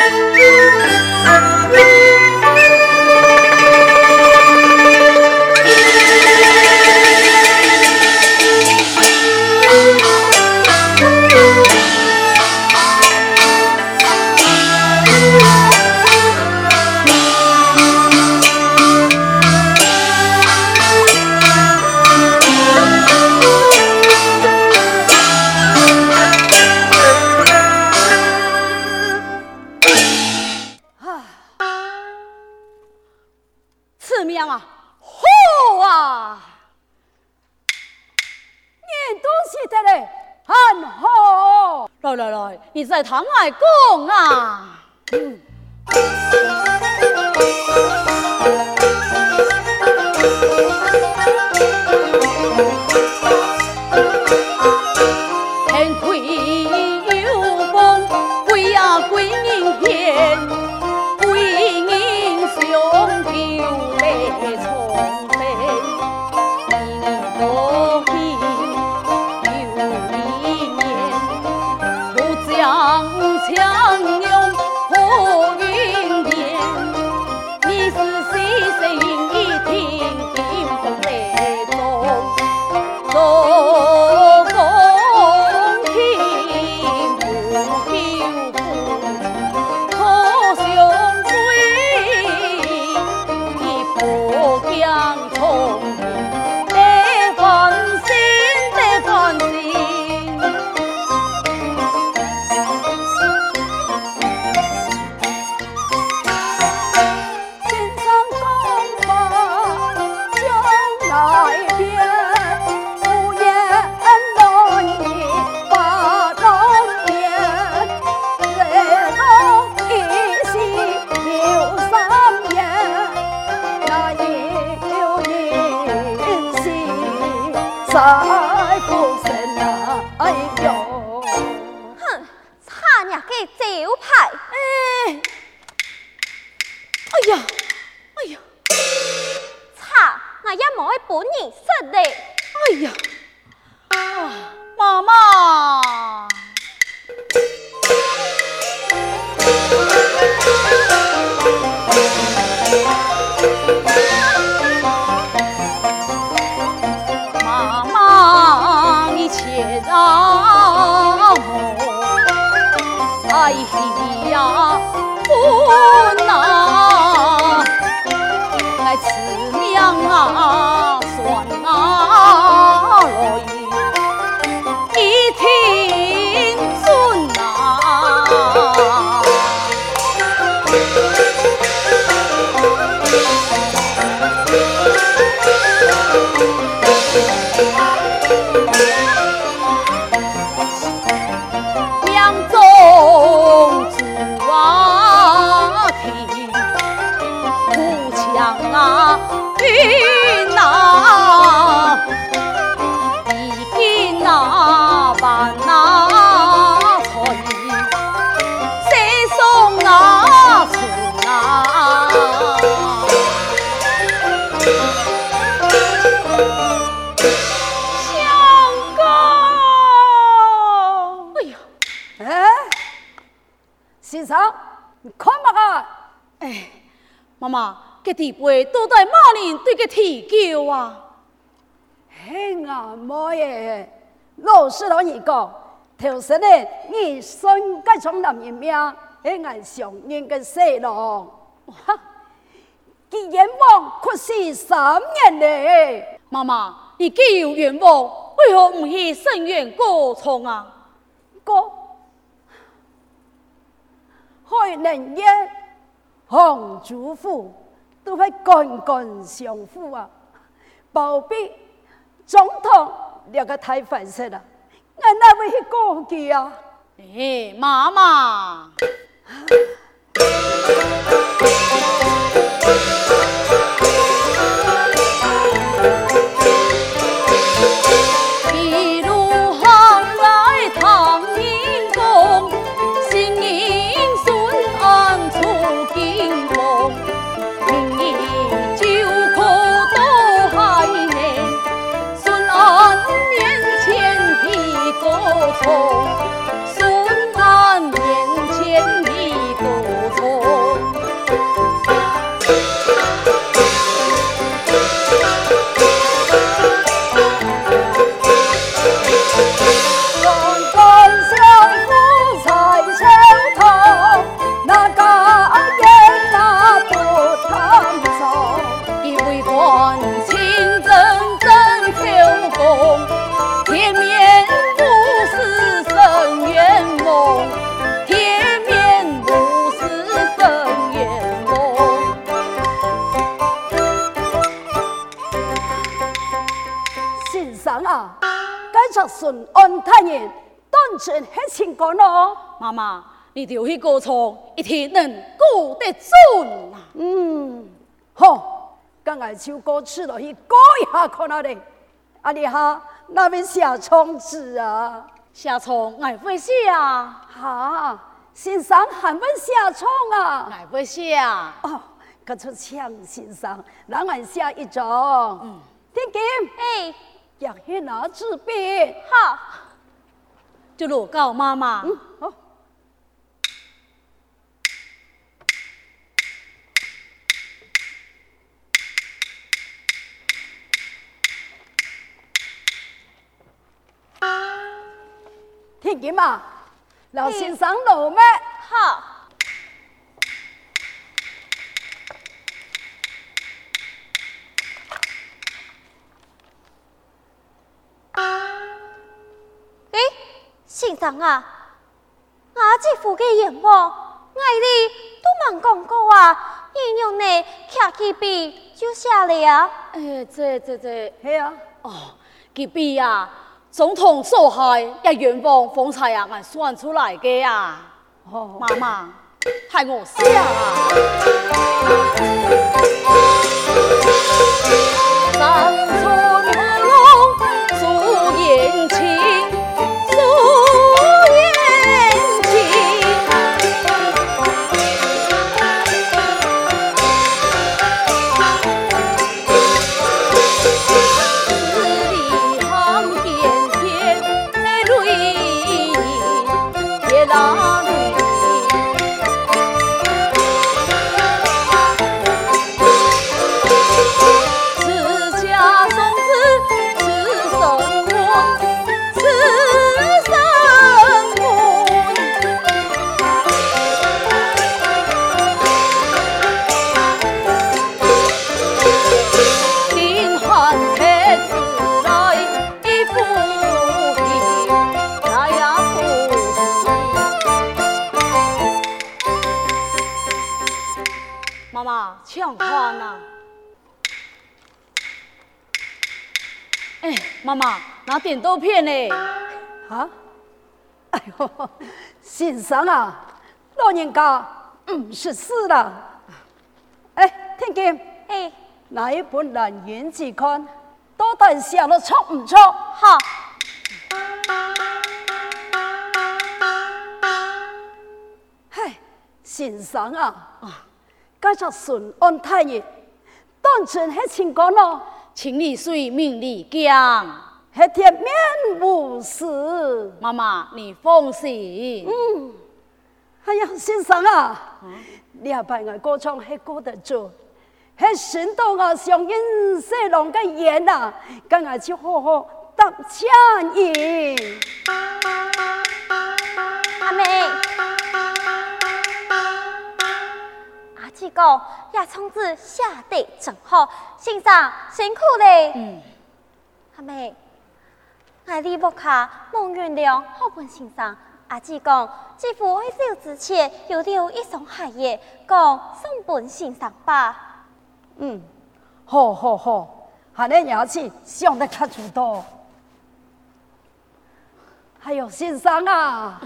你 一模係本人識的。哎呀，啊，媽媽！地位都在马人对个提高啊！嘿啊，妈耶！老师老二讲，头先呢，你孙该从男人命，嘿俺上人个细路，哈！望可是三年嘞。妈妈，你既有愿望，为何不去圣院过从啊？过，开能耶？皇祖父都会官官相护啊，包庇总统两个太烦死了，俺那位去过去啊？哎，妈妈。孙顺安太人，当真系成功咯。妈妈，你调去高仓，一定能过得准啊。嗯，好，今日就过去了，去过一下看哪里。阿丽哈，那边写窗子啊？写窗爱会写啊？哈，先生还会写窗啊？爱会写啊？哦，可出唱先生，让俺写一种。嗯，天剑，哎，要去拿纸笔。好，就录告妈妈。嗯，好。天剑嘛，老先生老咩？好。先生啊，阿姐夫嘅愿望，爱你都冇讲过啊，你用呢卡起笔就写了。哎，这这这，系啊，哦，佢笔呀，总统所害一愿望方才啊，俺算出来嘅啊。哦，妈妈，系我写啊。抢看呐！哎，妈妈，拿点豆片呢？啊？哎呦，先生啊，老人家五十四了。哎，天剑，哎，拿一本《兰苑志刊》到底写了错唔错？哈。嗨，先生啊，啊，该就顺安太爷，当真系成功咯，情理水，命理讲。系铁面无私。妈妈，你放心。嗯，哎呀，先生啊，你阿伯我歌唱系歌得做，系选到我上音色浪嘅演啊，今日就好好答谢言。阿妹，阿姐讲，也从子下地真好，先生辛苦嘞。嗯，阿妹，爱你木卡蒙原谅好本先生。阿姐讲，姐夫喺走之前有留一双鞋嘢，讲送本先生吧。嗯，好好好，下你牙齿想得卡住多。还有先生啊，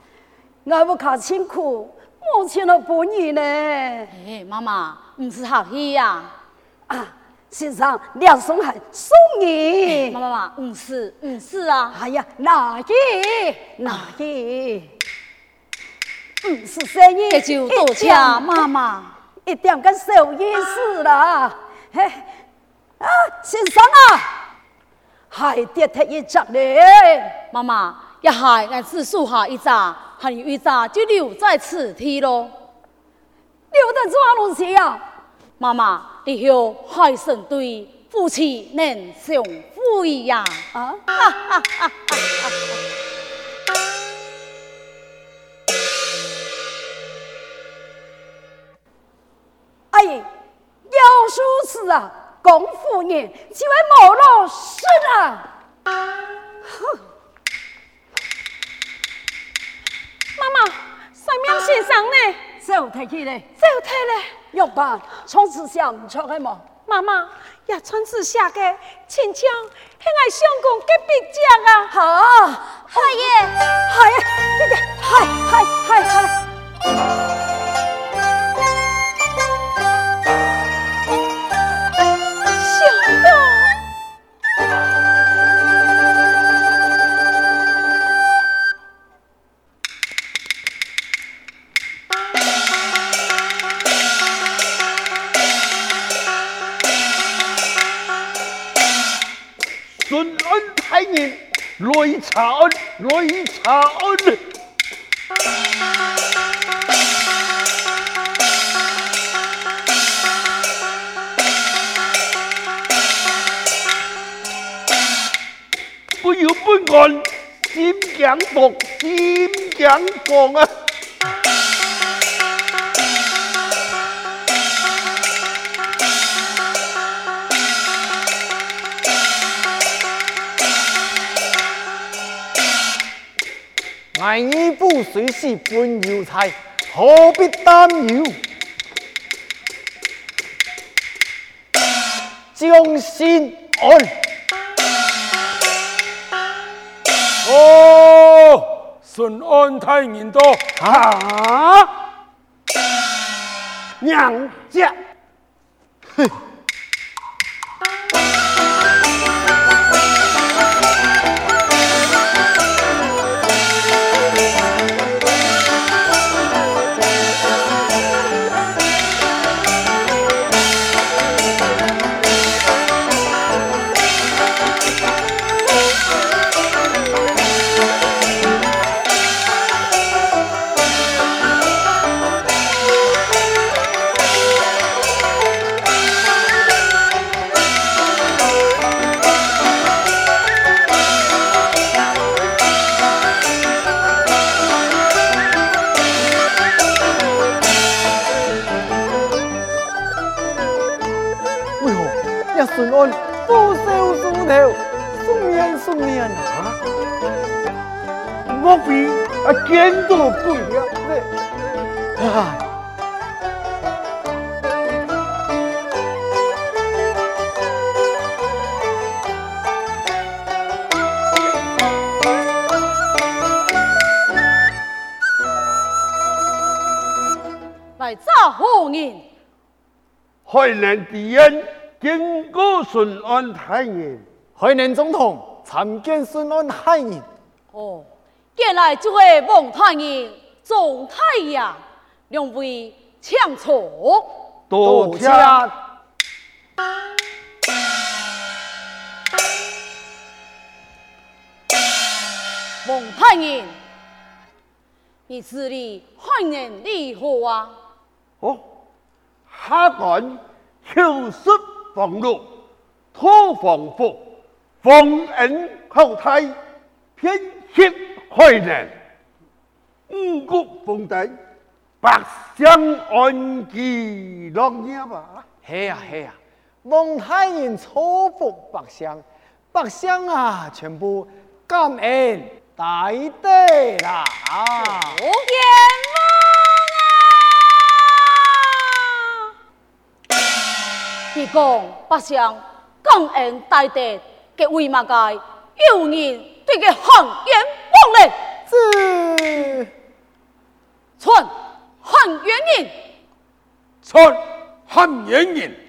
我不卡辛苦，冇钱了本意呢。哎，妈妈，唔是客气呀。啊，先生，两双鞋送你。妈妈妈，唔是，唔是啊。哎呀，哪一哪一？唔是生意，这就多谢妈妈。一点个小意思啦。嘿，啊，先生啊，还跌踢一只呢。妈妈，一孩俺只数下一扎，还有一扎就留在此地咯。留在做东西啊？妈妈，你后海神对夫妻能相会呀？啊？哎，要如此啊，公夫人就会没老实了。哼，妈妈，上面先生呢？走退去嘞，走退嘞。玉吧，从此下唔出来嘛？妈妈也穿刺下个，亲像现在相公隔壁讲啊。好，太爷，嗨，弟弟，嗨嗨嗨嗨。来查案，来查案。不要不按，先讲房，先讲房啊！你不随时搬油菜，何必担忧？将心安。哦，顺安太人多啊！娘家，哼。海南敌人经过顺安太爷，海南总统参见顺安太爷。哦，见来这位孟太爷、总太爷两位请坐。多谢。孟太爷，你这里海南如何啊？哦，哈干。秋色房路，托房服，丰恩厚泰，偏惜海南，五谷丰登，百姓安居乐业吧。系啊系啊，蒙太人祝福百姓，百姓啊全部感恩大德啦。福你讲百姓感恩戴德，给为嘛界有人对佢汉言忘嘞？是传汉元人，传汉元人。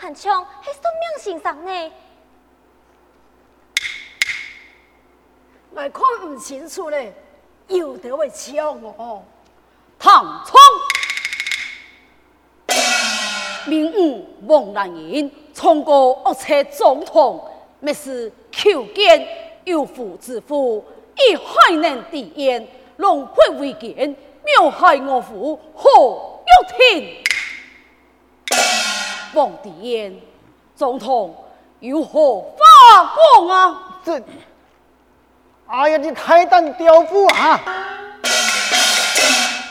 万枪系什么形象呢？我看唔清楚咧，有得会枪哦。唐冲，明武王兰英，冲过恶车总统，灭是求见有夫之妇，以海南地燕，龙配为奸，谋害我父何玉婷。王地燕，总统有何法讲啊？这，哎呀，你太胆刁妇啊！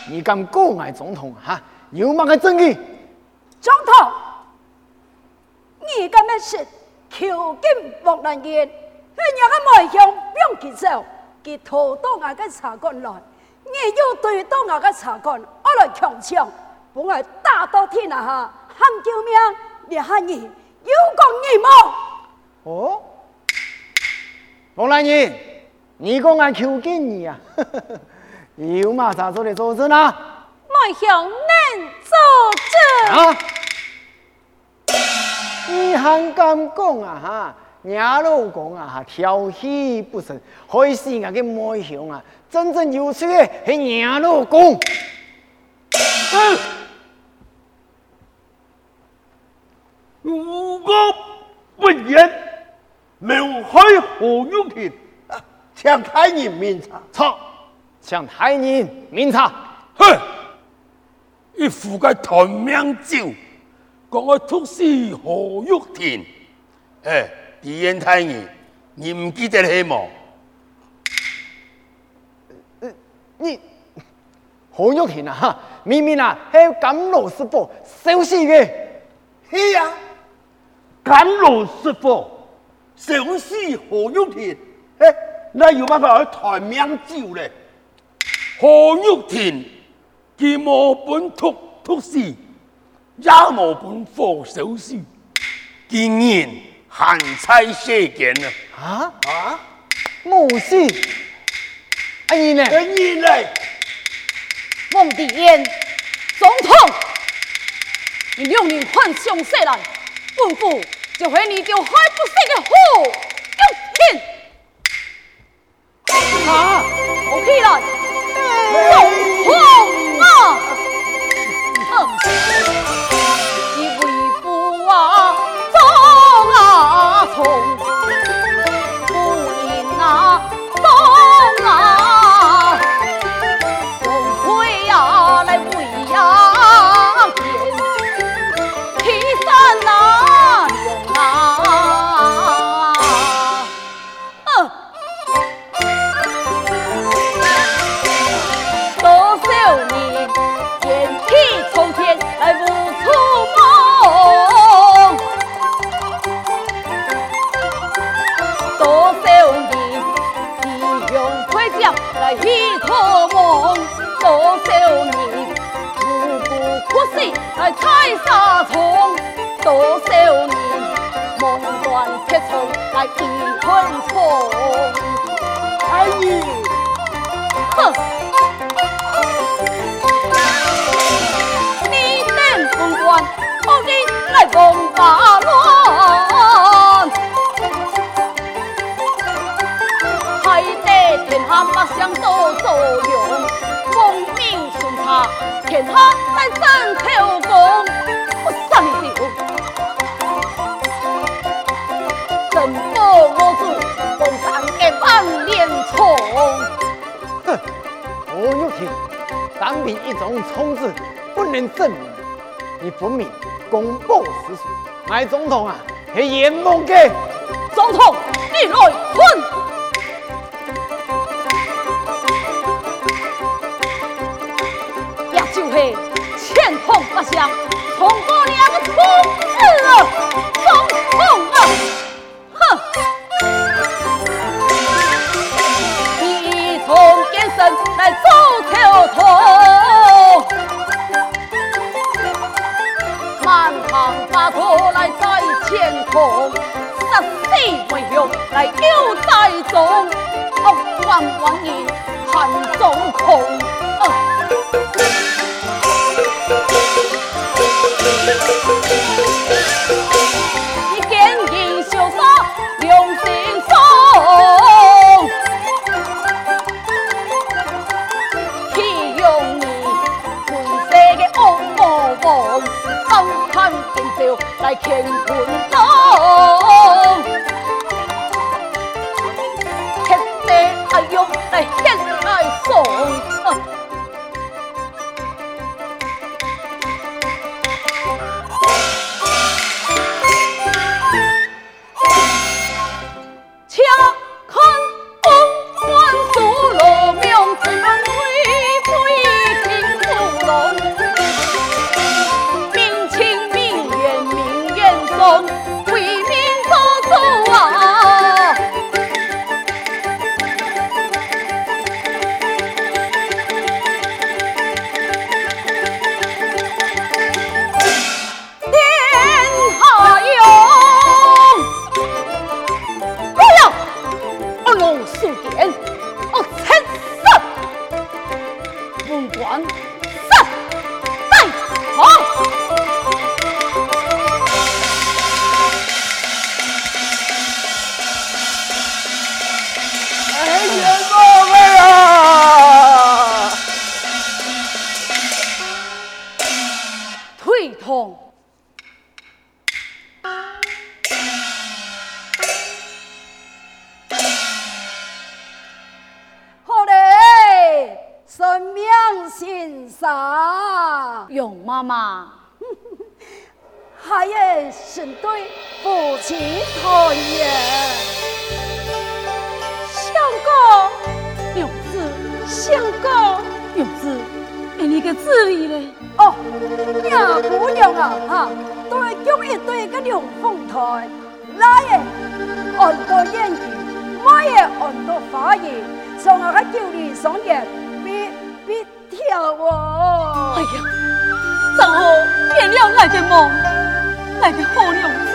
你敢告俺总统哈？有乜个证据？总统，你敢咩是求见莫兰英？你让个外乡不用接受，佢逃到我个茶馆来，你又对到我个茶馆，我来强抢，本来大到天下喊救命，你喊你有讲你冇？哦，王兰人，你讲俺求见你啊？有嘛啥做的做证啊？我向恁作证。啊！你还敢讲啊？哈，伢老公啊，哈，调戏不成，害死我个妹兄啊！真正有趣的是伢老公。嗯，如果不言，谋害何玉婷，请太人明察。错。向太人明察，哼！一副个断命酒，讲我毒死何玉婷。哎，狄仁太人，你唔记得系么？你何玉婷啊？哈，明明啊，系甘老师傅收尸嘅。系啊，甘露师傅收尸何玉婷。哎，那有办法去断命酒嘞？何玉婷，既无本毒毒死，也无本火烧尸，竟然含菜射箭啊！啊啊！冇事，阿姨呢？阿姨呢？孟迪燕，总统，你用人换凶杀来，吩咐这回你就害不死的何玉婷。啊！我起来。总统啊！天下来争头功。我杀你掉，真保我主封上个万年虫。哼，何玉婷，单凭一种虫子不能证明，你分明公报私仇。俺总统啊，是阎王嘅。总统，你来混。两个通子啊，总统啊，哼！你从奸臣来走条通，满堂大错来在前头，一对个龙凤胎，来耶，很多言语，我也很多话语，从我喺叫你上夜，别别跳哦。哎呀！正好变了我的梦，我的好娘子，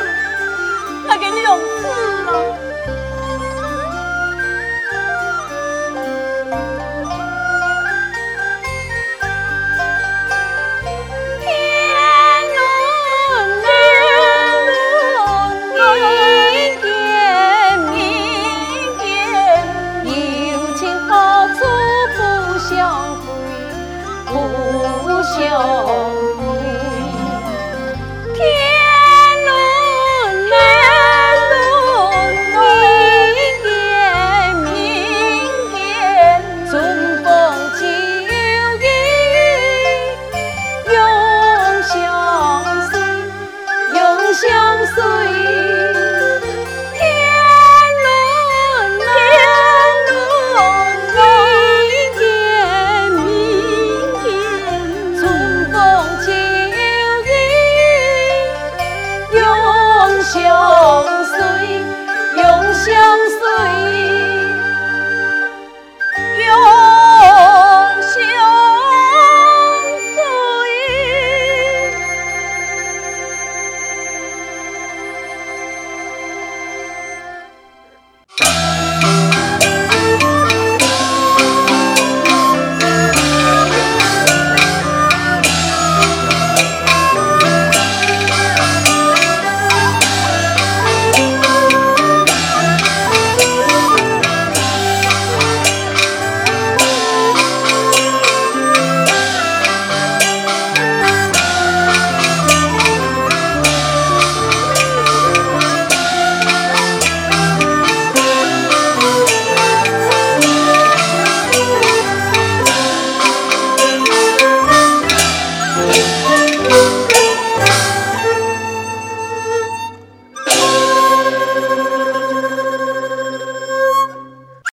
我的娘子啊！